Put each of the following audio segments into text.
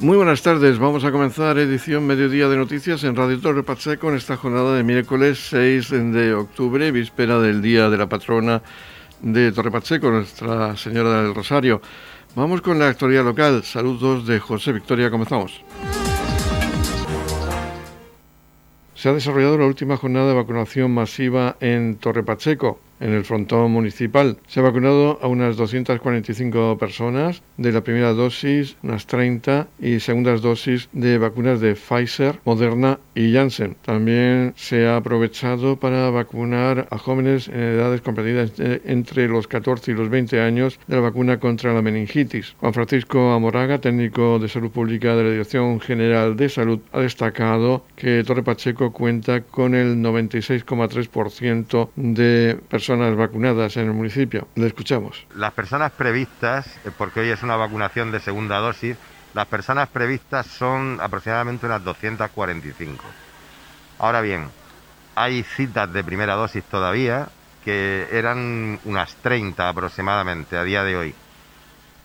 Muy buenas tardes, vamos a comenzar edición Mediodía de Noticias en Radio Torre Pacheco en esta jornada de miércoles 6 de octubre, víspera del Día de la Patrona de Torre Pacheco, Nuestra Señora del Rosario. Vamos con la actualidad local. Saludos de José Victoria, comenzamos. Se ha desarrollado la última jornada de vacunación masiva en Torre Pacheco en el frontón municipal. Se ha vacunado a unas 245 personas de la primera dosis, unas 30 y segundas dosis de vacunas de Pfizer, Moderna y Janssen. También se ha aprovechado para vacunar a jóvenes en edades comprendidas entre los 14 y los 20 años de la vacuna contra la meningitis. Juan Francisco Amoraga, técnico de salud pública de la Dirección General de Salud, ha destacado que Torre Pacheco cuenta con el 96,3% de personas personas vacunadas en el municipio. Le escuchamos. Las personas previstas, eh, porque hoy es una vacunación de segunda dosis, las personas previstas son aproximadamente unas 245. Ahora bien, hay citas de primera dosis todavía que eran unas 30 aproximadamente a día de hoy.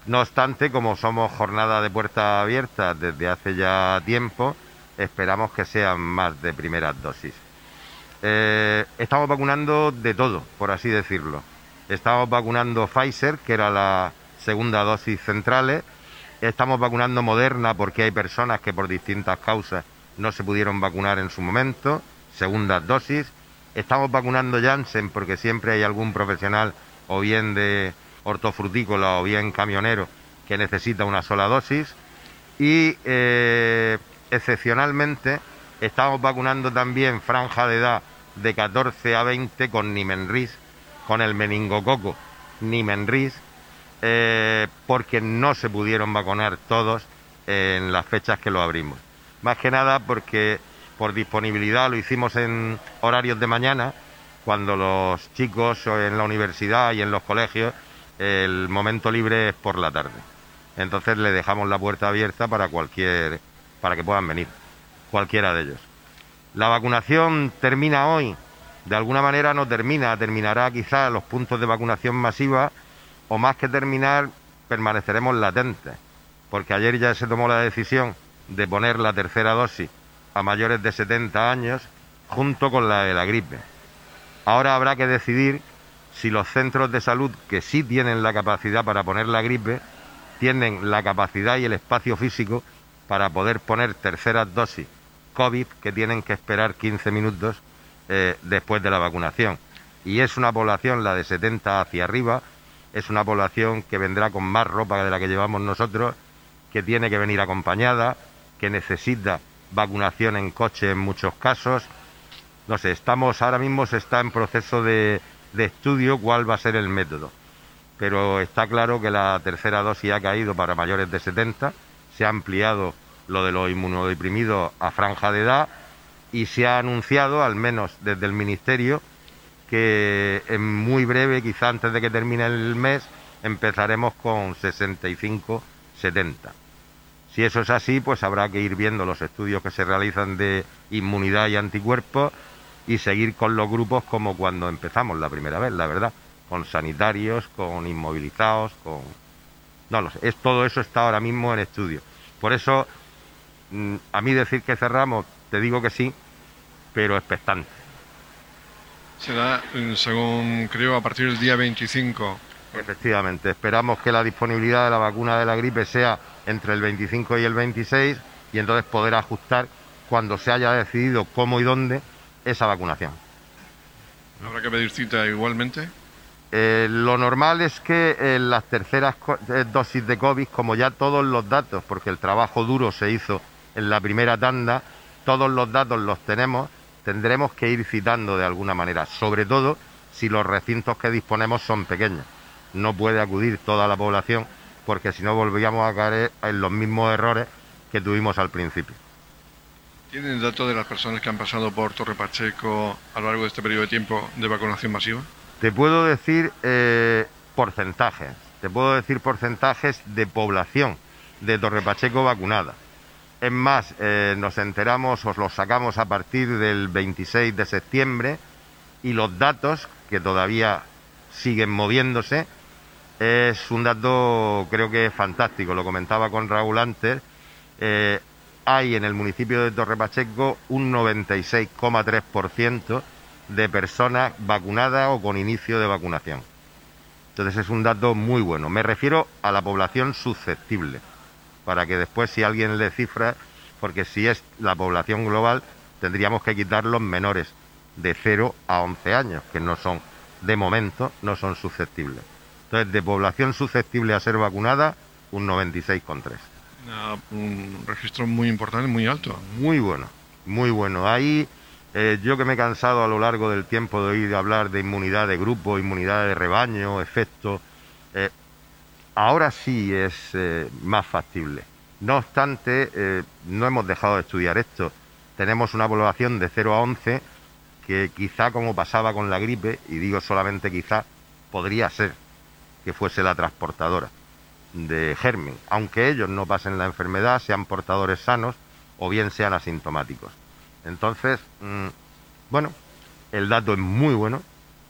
No obstante, como somos jornada de puerta abierta desde hace ya tiempo, esperamos que sean más de primeras dosis. Eh, estamos vacunando de todo, por así decirlo. Estamos vacunando Pfizer, que era la segunda dosis centrales. Estamos vacunando Moderna porque hay personas que por distintas causas no se pudieron vacunar en su momento, segunda dosis. Estamos vacunando Janssen porque siempre hay algún profesional o bien de hortofrutícola o bien camionero que necesita una sola dosis. Y eh, excepcionalmente estamos vacunando también franja de edad de 14 a 20 con Nimenris, con el meningococo Nimenris, eh, porque no se pudieron vacunar todos en las fechas que lo abrimos. Más que nada porque por disponibilidad lo hicimos en horarios de mañana, cuando los chicos en la universidad y en los colegios el momento libre es por la tarde. Entonces le dejamos la puerta abierta para cualquier para que puedan venir, cualquiera de ellos. La vacunación termina hoy, de alguna manera no termina, terminará quizás los puntos de vacunación masiva o más que terminar permaneceremos latentes, porque ayer ya se tomó la decisión de poner la tercera dosis a mayores de 70 años junto con la de la gripe. Ahora habrá que decidir si los centros de salud que sí tienen la capacidad para poner la gripe tienen la capacidad y el espacio físico para poder poner terceras dosis COVID que tienen que esperar 15 minutos eh, después de la vacunación. Y es una población, la de 70 hacia arriba, es una población que vendrá con más ropa de la que llevamos nosotros, que tiene que venir acompañada, que necesita vacunación en coche en muchos casos. No sé, estamos ahora mismo se está en proceso de, de estudio cuál va a ser el método. Pero está claro que la tercera dosis ha caído para mayores de 70, se ha ampliado lo de los inmunodeprimidos a franja de edad y se ha anunciado, al menos desde el Ministerio, que en muy breve, quizá antes de que termine el mes, empezaremos con 65-70. Si eso es así, pues habrá que ir viendo los estudios que se realizan de inmunidad y anticuerpos y seguir con los grupos como cuando empezamos la primera vez, la verdad, con sanitarios, con inmovilizados, con... No lo sé, es, todo eso está ahora mismo en estudio. Por eso a mí decir que cerramos, te digo que sí, pero expectante. Será, mm, según creo, a partir del día 25. Efectivamente, esperamos que la disponibilidad de la vacuna de la gripe sea entre el 25 y el 26 y entonces poder ajustar cuando se haya decidido cómo y dónde esa vacunación. ¿Habrá que pedir cita igualmente? Eh, lo normal es que en las terceras eh, dosis de COVID, como ya todos los datos, porque el trabajo duro se hizo en la primera tanda, todos los datos los tenemos, tendremos que ir citando de alguna manera, sobre todo si los recintos que disponemos son pequeños. No puede acudir toda la población porque si no volvíamos a caer en los mismos errores que tuvimos al principio. ¿Tienen datos de las personas que han pasado por Torre Pacheco a lo largo de este periodo de tiempo de vacunación masiva? Te puedo decir eh, porcentajes, te puedo decir porcentajes de población de Torre Pacheco vacunada. Es más, eh, nos enteramos, os los sacamos a partir del 26 de septiembre y los datos, que todavía siguen moviéndose, es un dato creo que fantástico, lo comentaba con Raúl antes, eh, hay en el municipio de Torre Pacheco un 96,3% de personas vacunadas o con inicio de vacunación. Entonces es un dato muy bueno. Me refiero a la población susceptible, para que después si alguien le cifra, porque si es la población global, tendríamos que quitar los menores de 0 a 11 años, que no son, de momento, no son susceptibles. Entonces, de población susceptible a ser vacunada, un 96,3. Un registro muy importante, muy alto. Muy bueno, muy bueno. Ahí eh, yo que me he cansado a lo largo del tiempo de oír hablar de inmunidad de grupo, inmunidad de rebaño, efecto, eh, ahora sí es eh, más factible. No obstante, no hemos dejado de estudiar esto. Tenemos una población de 0 a 11 que quizá como pasaba con la gripe, y digo solamente quizá, podría ser que fuese la transportadora de germen, aunque ellos no pasen la enfermedad, sean portadores sanos o bien sean asintomáticos. Entonces, mm, bueno, el dato es muy bueno,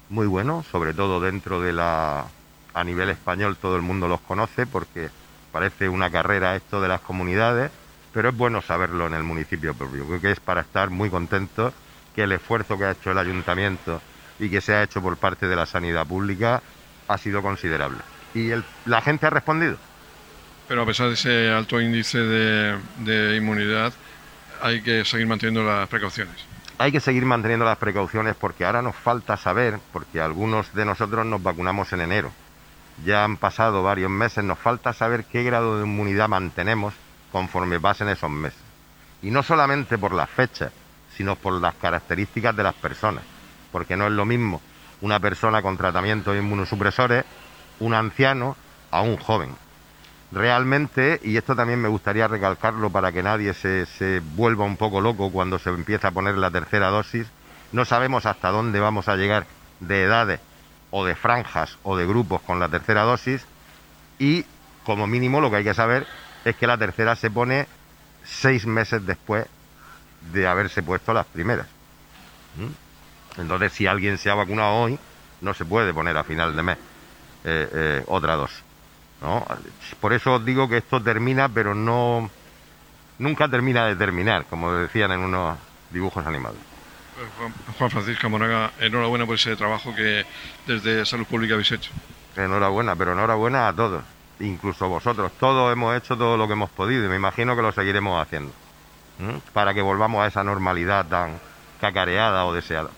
muy bueno, sobre todo dentro de la... A nivel español todo el mundo los conoce porque parece una carrera esto de las comunidades, pero es bueno saberlo en el municipio propio. Creo que es para estar muy contentos que el esfuerzo que ha hecho el ayuntamiento y que se ha hecho por parte de la sanidad pública ha sido considerable. Y la gente ha respondido. Pero a pesar de ese alto índice de inmunidad, hay que seguir manteniendo las precauciones. Hay que seguir manteniendo las precauciones porque ahora nos falta saber, porque algunos de nosotros nos vacunamos en enero. Ya han pasado varios meses, nos falta saber qué grado de inmunidad mantenemos conforme pasen esos meses. Y no solamente por las fechas, sino por las características de las personas. Porque no es lo mismo una persona con tratamientos inmunosupresores, un anciano, a un joven realmente, y esto también me gustaría recalcarlo para que nadie se, se, vuelva un poco loco cuando se empieza a poner la tercera dosis, no sabemos hasta dónde vamos a llegar de edades o de franjas o de grupos con la tercera dosis y como mínimo lo que hay que saber es que la tercera se pone seis meses después de haberse puesto las primeras. ¿Mm? Entonces si alguien se ha vacunado hoy, no se puede poner a final de mes eh, eh, otra dosis. Por eso os digo que esto termina, pero no nunca termina de terminar, como decían en unos dibujos animados. Juan Francisco Monaga, enhorabuena por ese trabajo que desde Salud Pública habéis hecho. Enhorabuena, pero enhorabuena a todos, incluso vosotros. Todos hemos hecho todo lo que hemos podido y me imagino que lo seguiremos haciendo, para que volvamos a esa normalidad tan cacareada o deseada.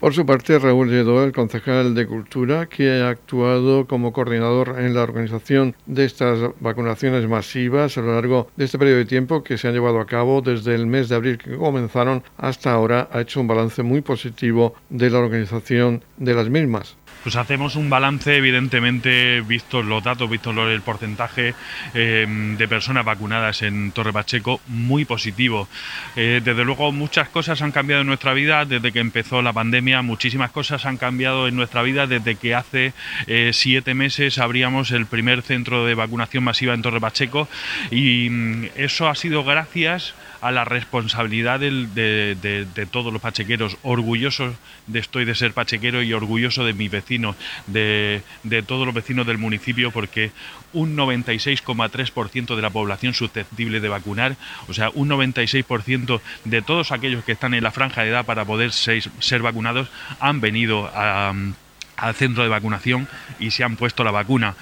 Por su parte, Raúl Lledó, el concejal de Cultura, que ha actuado como coordinador en la organización de estas vacunaciones masivas a lo largo de este periodo de tiempo que se han llevado a cabo desde el mes de abril que comenzaron hasta ahora, ha hecho un balance muy positivo de la organización de las mismas pues hacemos un balance, evidentemente, vistos los datos, vistos el porcentaje em, de personas vacunadas en Torre Pacheco, muy positivo. Eh, desde luego, muchas cosas han cambiado en nuestra vida desde que empezó la pandemia, muchísimas cosas han cambiado en nuestra vida desde que hace eh, siete meses abríamos el primer centro de vacunación masiva en Torre Pacheco y mm, eso ha sido gracias la responsabilidad de, todos los pachequeros. Orgulloso de estoy de ser pachequero y orgulloso de mis vecinos, de, todos los vecinos del municipio, porque un 96,3% de la población susceptible de vacunar, o sea, un 96% de todos aquellos que están en la franja de edad para poder ser vacunados, han venido a al centro de vacunación y se han puesto la vacuna.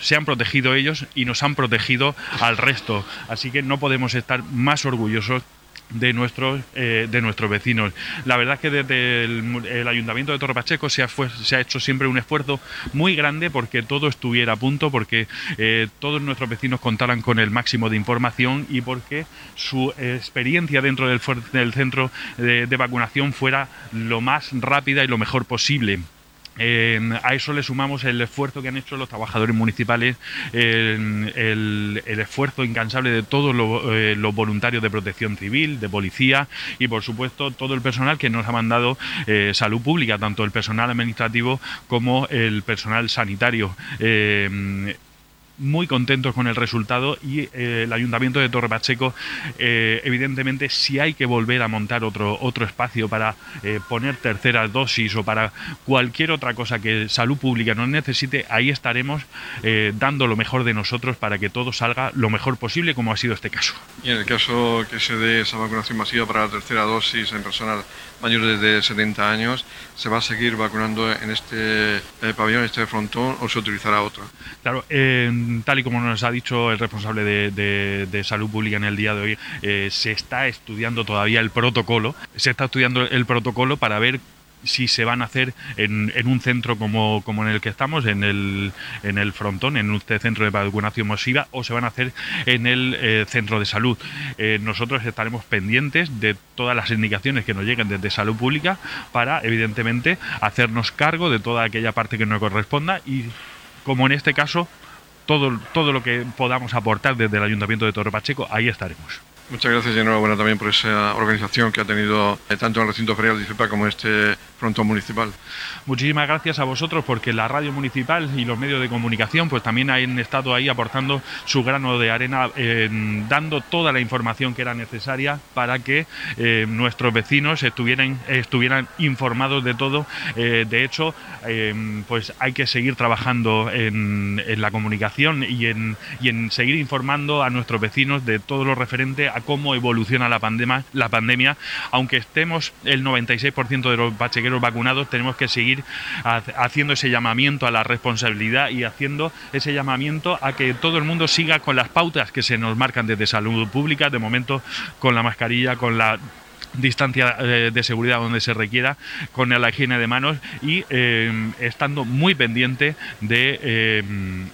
se han protegido ellos y nos han protegido al resto. Así que no podemos estar más orgullosos de nuestros eh, de nuestros vecinos. La verdad es que desde el, Ayuntamiento de Torre Pacheco se ha, se ha, hecho siempre un esfuerzo muy grande porque todo estuviera a punto, porque eh, todos nuestros vecinos contaran con el máximo de información y porque su experiencia dentro del, del centro de vacunación fuera lo más rápida y lo mejor posible a eso le sumamos el esfuerzo que han hecho los trabajadores municipales, el, esfuerzo incansable de todos eh, los, voluntarios de protección civil, de policía y, por supuesto, todo el personal que nos ha mandado eh, salud pública, tanto el personal administrativo como el personal sanitario muy contentos con el resultado y eh, el Ayuntamiento de Torre Pacheco, eh, evidentemente, si hay que volver a montar otro, otro espacio para eh, poner terceras dosis o para cualquier otra cosa que salud pública nos necesite, ahí estaremos dando lo mejor de nosotros para que todo salga lo mejor posible, como ha sido este caso. Y en el caso que se dé esa vacunación masiva para la tercera dosis en personas mayores de 70 años, ¿se va a seguir vacunando en este pabellón, en este frontón, o se utilizará otro? Claro, tal y como nos ha dicho el responsable de, salud pública en el día de hoy, eh, se está estudiando todavía el protocolo, se está estudiando el protocolo para ver si se van a hacer en, un centro como, como, en el que estamos, en el, en el frontón, en un centro de vacunación masiva, o se van a hacer en el eh, centro de salud. Eh, nosotros estaremos pendientes de todas las indicaciones que nos lleguen desde salud pública para, evidentemente, hacernos cargo de toda aquella parte que nos corresponda y, como en este caso, todo, todo lo que podamos aportar desde el Ayuntamiento de Torre Pacheco, ahí estaremos. Muchas gracias y enhorabuena también por esa organización que ha tenido eh, tanto el recinto ferial de Cipa como este frontón municipal. Muchísimas gracias a vosotros porque la radio municipal y los medios de comunicación pues también han estado ahí aportando su grano de arena, dando toda la información que era necesaria para que eh, nuestros vecinos estuvieran, estuvieran informados de todo. Eh, de hecho, pues hay que seguir trabajando en, la comunicación y en, y en seguir informando a nuestros vecinos de todo lo referente a cómo evoluciona la pandemia, la pandemia aunque estemos el 96% de los bachequeros vacunados, tenemos que seguir haciendo ese llamamiento a la responsabilidad y haciendo ese llamamiento a que todo el mundo siga con las pautas que se nos marcan desde salud pública, de momento con la mascarilla, con la distancia eh, de seguridad donde se requiera, con la higiene de manos y eh, estando muy pendiente eh,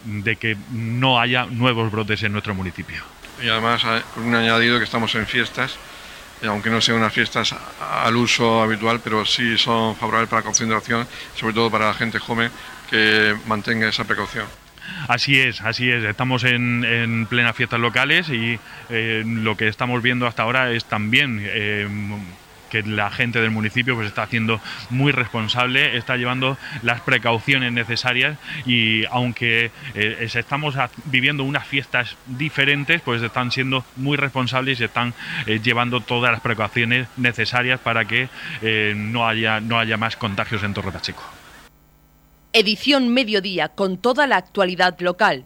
de que no haya nuevos brotes en nuestro municipio. Y además, un añadido que estamos en fiestas, aunque no sean unas fiestas al uso habitual, pero sí son favorables para la concentración, sobre todo para la gente joven que mantenga esa precaución. Así es, así es. Estamos en, plenas fiestas locales y eh, lo que estamos viendo hasta ahora es también eh, que la gente del municipio pues está haciendo muy responsable, está llevando las precauciones necesarias y aunque eh, estamos viviendo unas fiestas diferentes, pues están siendo muy responsables y están eh, llevando todas las precauciones necesarias para que eh, no, haya, no haya más contagios en Torre Pacheco. Edición Mediodía con toda la actualidad local.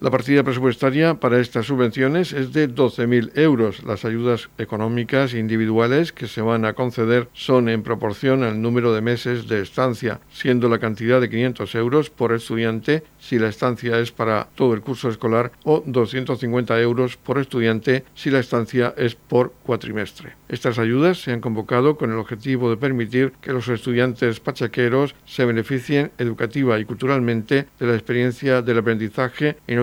La partida presupuestaria para estas subvenciones es de 12.000 euros. Las ayudas económicas individuales que se van a conceder son en proporción al número de meses de estancia, siendo la cantidad de 500 euros por estudiante si la estancia es para todo el curso escolar o 250 euros por estudiante si la estancia es por cuatrimestre. Estas ayudas se han convocado con el objetivo de permitir que los estudiantes pachaqueros se beneficien educativa y culturalmente de la experiencia del aprendizaje en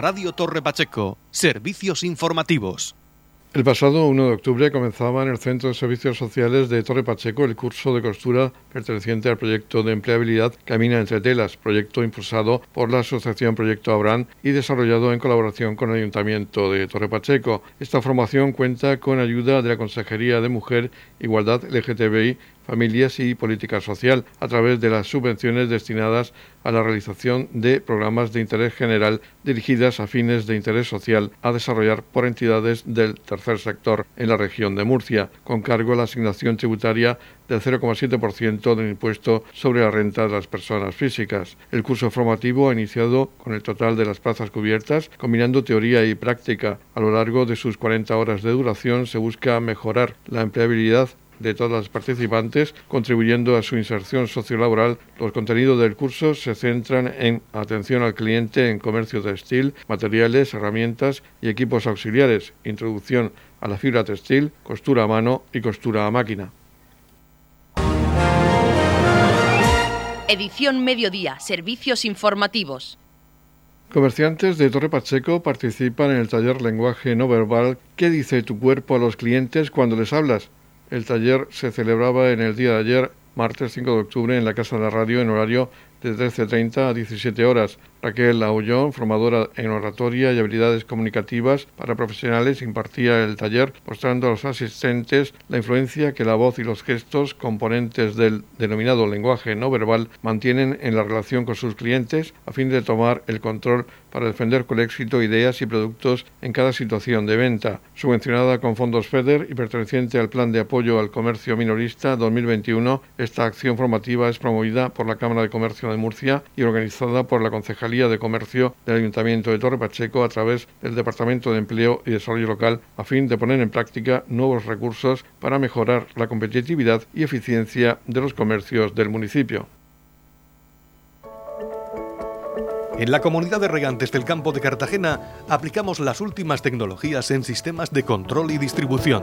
Radio Torre Pacheco, servicios informativos. El pasado 1 de octubre comenzaba en el Centro de Servicios Sociales de Torre Pacheco el curso de costura perteneciente al proyecto de empleabilidad Camina entre telas, proyecto impulsado por la Asociación Proyecto Abraham y desarrollado en colaboración con el Ayuntamiento de Torre Pacheco. Esta formación cuenta con ayuda de la Consejería de Mujer, Igualdad LGTBI familias y política social a través de las subvenciones destinadas a la realización de programas de interés general dirigidas a fines de interés social a desarrollar por entidades del tercer sector en la región de Murcia, con cargo a la asignación tributaria del 0,7% del impuesto sobre la renta de las personas físicas. El curso formativo ha iniciado con el total de las plazas cubiertas, combinando teoría y práctica. A lo largo de sus 40 horas de duración se busca mejorar la empleabilidad de todas las participantes, contribuyendo a su inserción sociolaboral. Los contenidos del curso se centran en atención al cliente en comercio textil, materiales, herramientas y equipos auxiliares, introducción a la fibra textil, costura a mano y costura a máquina. Edición Mediodía, Servicios Informativos. Comerciantes de Torre Pacheco participan en el taller Lenguaje No Verbal ¿Qué dice tu cuerpo a los clientes cuando les hablas? El taller se celebraba en el día de ayer, martes 5 de octubre, en la Casa de la Radio en horario de 13.30 a 17 horas. Raquel Aullón, formadora en oratoria y habilidades comunicativas para profesionales, impartía el taller mostrando a los asistentes la influencia que la voz y los gestos, componentes del denominado lenguaje no verbal, mantienen en la relación con sus clientes a fin de tomar el control para defender con éxito ideas y productos en cada situación de venta. Subvencionada con fondos FEDER y perteneciente al Plan de Apoyo al Comercio Minorista 2021, esta acción formativa es promovida por la Cámara de Comercio de Murcia y organizada por la Concejalía de Comercio del Ayuntamiento de Torre Pacheco a través del Departamento de Empleo y Desarrollo Local a fin de poner en práctica nuevos recursos para mejorar la competitividad y eficiencia de los comercios del municipio. En la comunidad de regantes del campo de Cartagena aplicamos las últimas tecnologías en sistemas de control y distribución,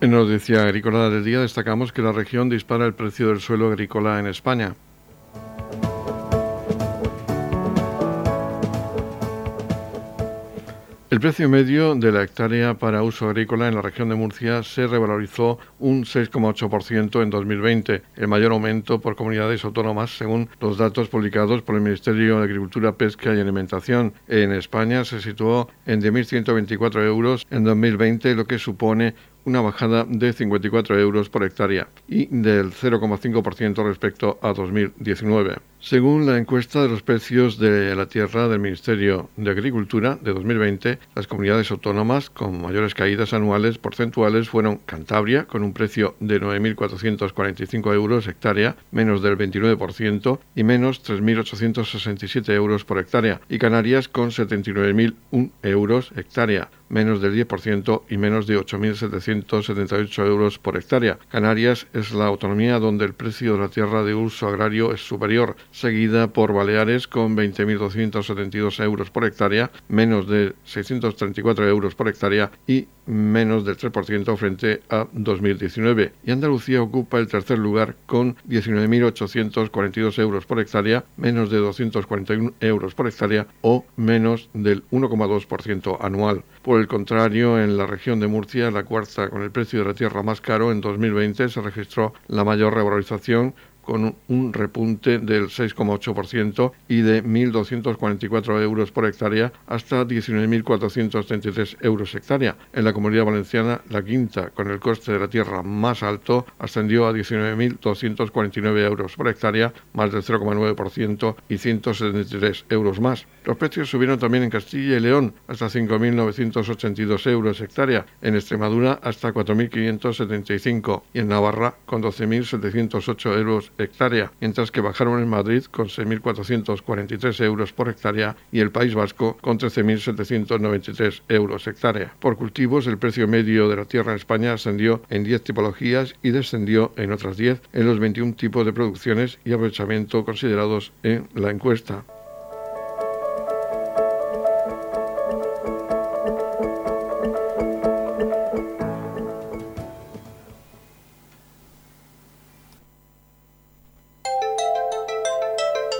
En Noticia Agrícola del Día destacamos que la región dispara el precio del suelo agrícola en España. El precio medio de la hectárea para uso agrícola en la región de Murcia se revalorizó un 6,8% en 2020, el mayor aumento por comunidades autónomas según los datos publicados por el Ministerio de Agricultura, Pesca y Alimentación. En España se situó en 10.124 euros en 2020, lo que supone una bajada de 54 euros por hectárea y del 0,5% respecto a 2019. Según la encuesta de los precios de la tierra del Ministerio de Agricultura de 2020, las comunidades autónomas con mayores caídas anuales porcentuales fueron Cantabria, con un precio de 9.445 euros hectárea, menos del 29%, y menos 3.867 euros por hectárea, y Canarias con 79.001 euros hectárea, menos del 10% y menos de 8.778 euros por hectárea. Canarias es la autonomía donde el precio de la tierra de uso agrario es superior, seguida por Baleares con 20.272 euros por hectárea, menos de 634 euros por hectárea y menos del 3% frente a 2019. Y Andalucía ocupa el tercer lugar con 19.842 euros por hectárea, menos de 241 euros por hectárea o menos del 1,2% anual. Por el contrario, en la región de Murcia, la cuarta con el precio de la tierra más caro, en 2020 se registró la mayor revalorización con un repunte del 6,8% y de 1.244 euros por hectárea hasta 19.433 euros hectárea. En la comunidad valenciana, la quinta, con el coste de la tierra más alto, ascendió a 19.249 euros por hectárea, más del 0,9% y 173 euros más. Los precios subieron también en Castilla y León hasta 5.982 euros hectárea, en Extremadura hasta 4.575 y en Navarra con 12.708 euros hectárea, mientras que bajaron en Madrid con 6.443 euros por hectárea y el País Vasco con 13.793 euros hectárea. Por cultivos, el precio medio de la tierra en España ascendió en 10 tipologías y descendió en otras 10 en los 21 tipos de producciones y aprovechamiento considerados en la encuesta.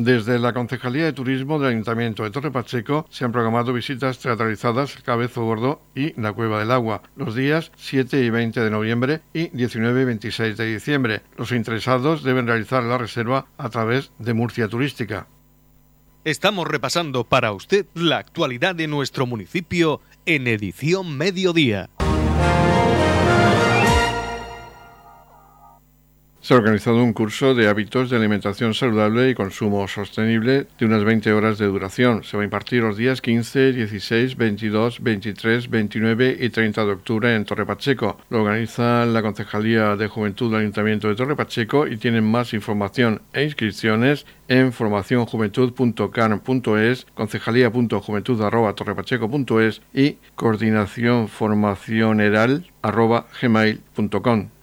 Desde la Concejalía de Turismo del Ayuntamiento de Torre Pacheco se han programado visitas teatralizadas Cabezo Gordo y la Cueva del Agua los días 7 y 20 de noviembre y 19 y 26 de diciembre. Los interesados deben realizar la reserva a través de Murcia Turística. Estamos repasando para usted la actualidad de nuestro municipio en edición mediodía. Se ha organizado un curso de hábitos de alimentación saludable y consumo sostenible de unas 20 horas de duración. Se va a impartir los días 15, 16, 22, 23, 29 y 30 de octubre en Torre Pacheco. Lo organiza la Concejalía de Juventud del Ayuntamiento de Torre Pacheco y tienen más información e inscripciones en formacionjuventud.can.es, concejalía.juventud.torrepacheco.es y coordinacionformacioneral.gmail.com.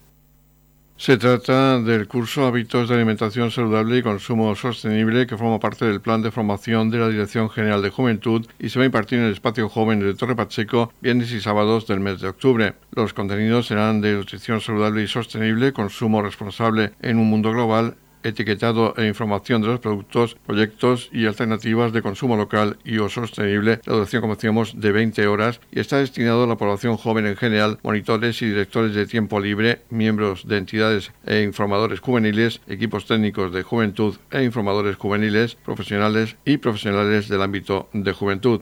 Se trata del curso Hábitos de Alimentación Saludable y Consumo Sostenible que forma parte del plan de formación de la Dirección General de Juventud y se va a impartir en el Espacio Joven de Torre Pacheco viernes y sábados del mes de octubre. Los contenidos serán de nutrición saludable y sostenible, consumo responsable en un mundo global, etiquetado e información de los productos, proyectos y alternativas de consumo local y o sostenible, la duración, como decíamos, de 20 horas y está destinado a la población joven en general, monitores y directores de tiempo libre, miembros de entidades e informadores juveniles, equipos técnicos de juventud e informadores juveniles, profesionales y profesionales del ámbito de juventud.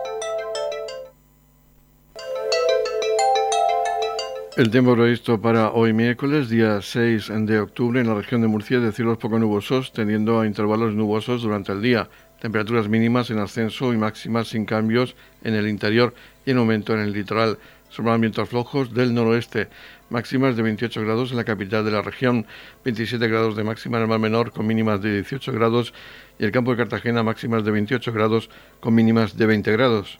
El tiempo previsto para hoy miércoles, día 6 de octubre, en la región de Murcia de cielos poco nubosos, teniendo a intervalos nubosos durante el día. Temperaturas mínimas en ascenso y máximas sin cambios en el interior y en aumento en el litoral. Sobran vientos flojos del noroeste. Máximas de 28 grados en la capital de la región, 27 grados de máxima en el mar menor con mínimas de 18 grados y el campo de Cartagena máximas de 28 grados con mínimas de 20 grados.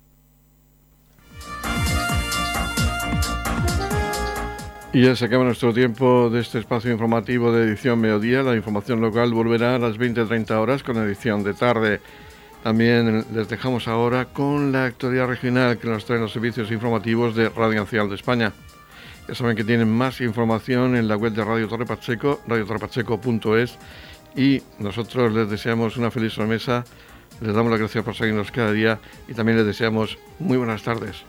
Y ya se acaba nuestro tiempo de este espacio informativo de edición mediodía. La información local volverá a las 20.30 horas con edición de tarde. También les dejamos ahora con la actualidad regional que nos traen los servicios informativos de Radio Nacional de España. Ya saben que tienen más información en la web de Radio Torre Pacheco, radiotorrepacheco.es y nosotros les deseamos una feliz remesa, les damos las gracias por seguirnos cada día y también les deseamos muy buenas tardes.